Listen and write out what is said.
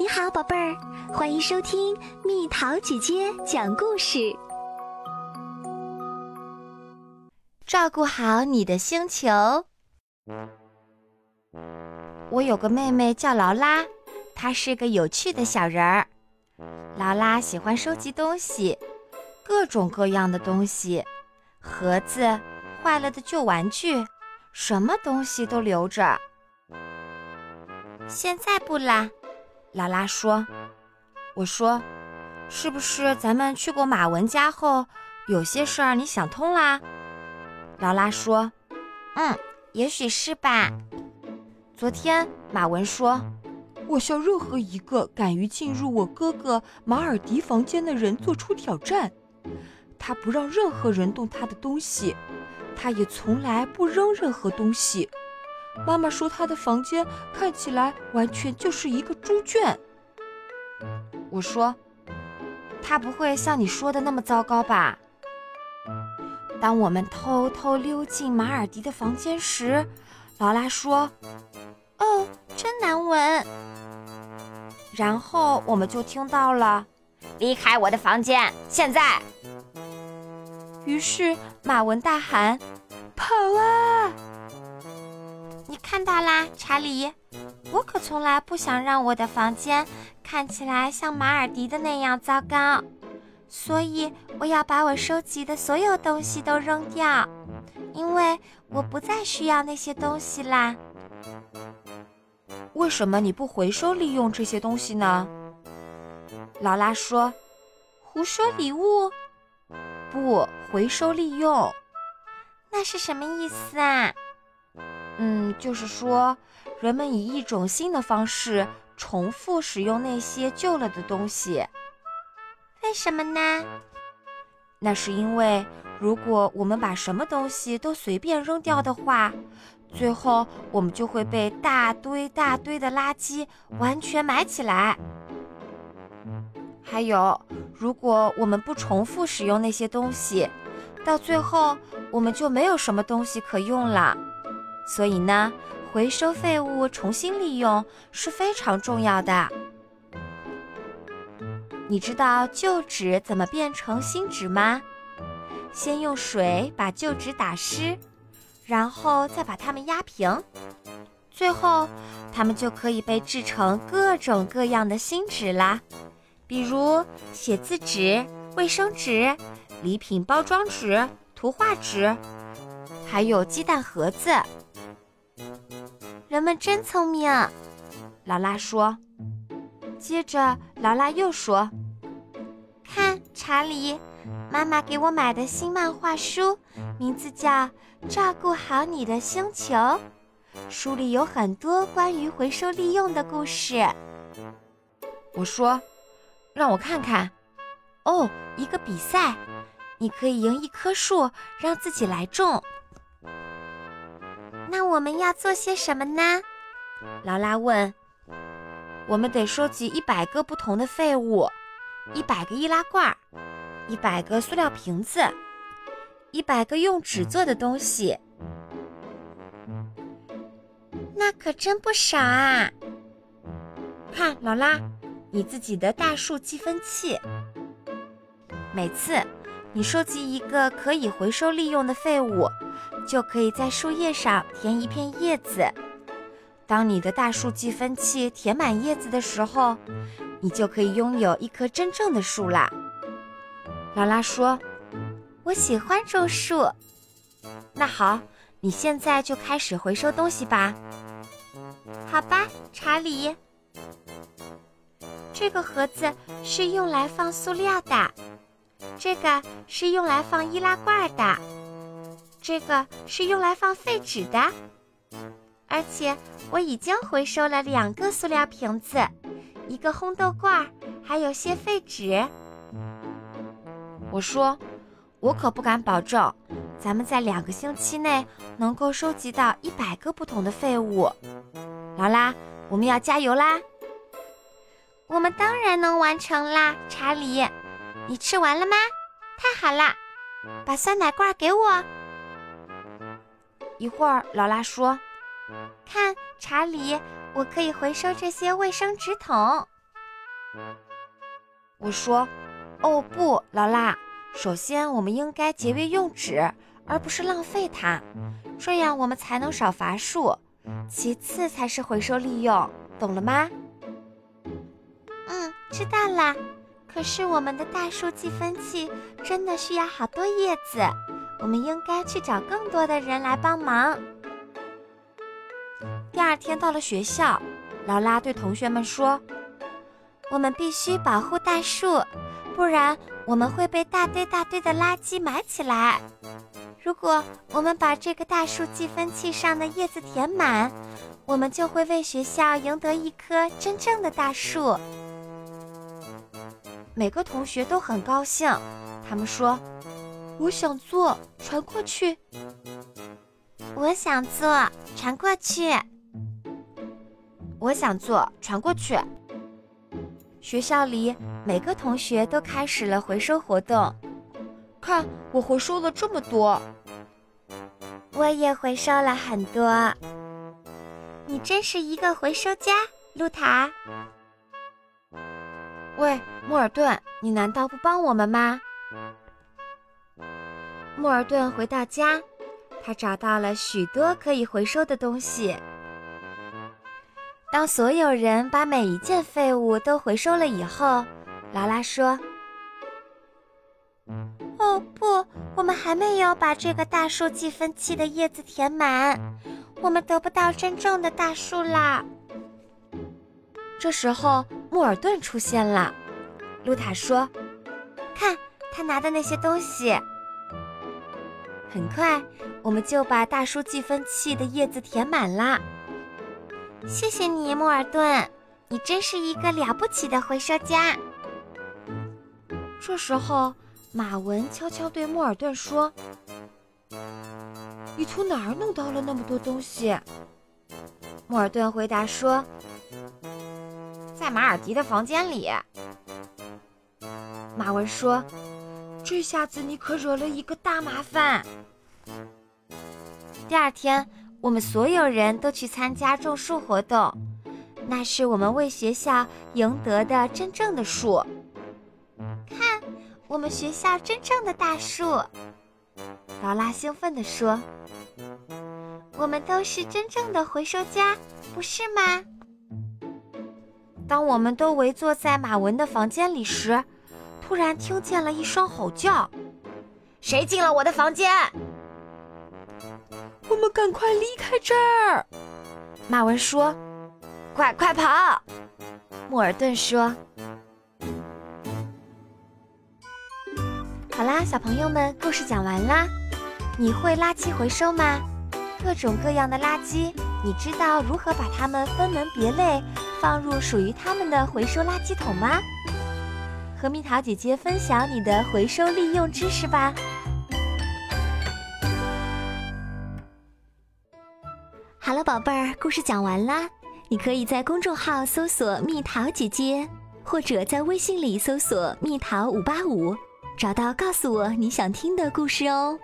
你好，宝贝儿，欢迎收听蜜桃姐姐讲故事。照顾好你的星球。我有个妹妹叫劳拉，她是个有趣的小人儿。劳拉喜欢收集东西，各种各样的东西，盒子、坏了的旧玩具，什么东西都留着。现在不啦。劳拉说：“我说，是不是咱们去过马文家后，有些事儿你想通啦？”劳拉说：“嗯，也许是吧。”昨天马文说：“我向任何一个敢于进入我哥哥马尔迪房间的人做出挑战。他不让任何人动他的东西，他也从来不扔任何东西。”妈妈说，她的房间看起来完全就是一个猪圈。我说，他不会像你说的那么糟糕吧？当我们偷偷溜进马尔迪的房间时，劳拉说：“哦，真难闻。”然后我们就听到了：“离开我的房间，现在！”于是马文大喊：“跑啊！”你看到啦，查理，我可从来不想让我的房间看起来像马尔迪的那样糟糕，所以我要把我收集的所有东西都扔掉，因为我不再需要那些东西啦。为什么你不回收利用这些东西呢？劳拉说：“胡说礼物，不回收利用，那是什么意思啊？”嗯，就是说，人们以一种新的方式重复使用那些旧了的东西。为什么呢？那是因为，如果我们把什么东西都随便扔掉的话，最后我们就会被大堆大堆的垃圾完全埋起来。还有，如果我们不重复使用那些东西，到最后我们就没有什么东西可用了。所以呢，回收废物重新利用是非常重要的。你知道旧纸怎么变成新纸吗？先用水把旧纸打湿，然后再把它们压平，最后它们就可以被制成各种各样的新纸啦。比如写字纸、卫生纸、礼品包装纸、图画纸，还有鸡蛋盒子。人们真聪明，劳拉说。接着，劳拉又说：“看，查理，妈妈给我买的新漫画书，名字叫《照顾好你的星球》，书里有很多关于回收利用的故事。”我说：“让我看看。”哦，一个比赛，你可以赢一棵树，让自己来种。那我们要做些什么呢？劳拉问。我们得收集一百个不同的废物，一百个易拉罐，一百个塑料瓶子，一百个用纸做的东西。那可真不少啊！看，劳拉，你自己的大树计分器。每次你收集一个可以回收利用的废物。就可以在树叶上填一片叶子。当你的大树计分器填满叶子的时候，你就可以拥有一棵真正的树啦。劳拉说：“我喜欢种树。”那好，你现在就开始回收东西吧。好吧，查理。这个盒子是用来放塑料的，这个是用来放易拉罐的。这个是用来放废纸的，而且我已经回收了两个塑料瓶子，一个烘豆罐，还有些废纸。我说，我可不敢保证，咱们在两个星期内能够收集到一百个不同的废物。劳拉，我们要加油啦！我们当然能完成啦，查理。你吃完了吗？太好啦！把酸奶罐给我。一会儿，劳拉说：“看，查理，我可以回收这些卫生纸筒。”我说：“哦不，劳拉，首先我们应该节约用纸，而不是浪费它，这样我们才能少伐树。其次才是回收利用，懂了吗？”嗯，知道啦。可是我们的大树计分器真的需要好多叶子，我们应该去找更多的人来帮忙。第二天到了学校，劳拉对同学们说：“我们必须保护大树，不然我们会被大堆大堆的垃圾埋起来。如果我们把这个大树计分器上的叶子填满，我们就会为学校赢得一棵真正的大树。”每个同学都很高兴，他们说：“我想做，传过去。”我想做，传过去。我想做，传过去。学校里每个同学都开始了回收活动。看，我回收了这么多。我也回收了很多。你真是一个回收家，露塔。喂，莫尔顿，你难道不帮我们吗？莫尔顿回到家，他找到了许多可以回收的东西。当所有人把每一件废物都回收了以后，劳拉说：“哦不，我们还没有把这个大树计分器的叶子填满，我们得不到真正的大树啦。”这时候，莫尔顿出现了。露塔说：“看他拿的那些东西。”很快，我们就把大叔计分器的叶子填满了。谢谢你，莫尔顿，你真是一个了不起的回收家。这时候，马文悄悄对莫尔顿说：“你从哪儿弄到了那么多东西？”莫尔顿回答说。在马尔迪的房间里，马文说：“这下子你可惹了一个大麻烦。”第二天，我们所有人都去参加种树活动，那是我们为学校赢得的真正的树。看，我们学校真正的大树！劳拉兴奋地说：“我们都是真正的回收家，不是吗？”当我们都围坐在马文的房间里时，突然听见了一声吼叫：“谁进了我的房间？”我们赶快离开这儿！马文说：“快快跑！”莫尔顿说：“好啦，小朋友们，故事讲完啦。你会垃圾回收吗？各种各样的垃圾，你知道如何把它们分门别类？放入属于它们的回收垃圾桶吗？和蜜桃姐姐分享你的回收利用知识吧。好了，宝贝儿，故事讲完啦。你可以在公众号搜索“蜜桃姐姐”，或者在微信里搜索“蜜桃五八五”，找到告诉我你想听的故事哦。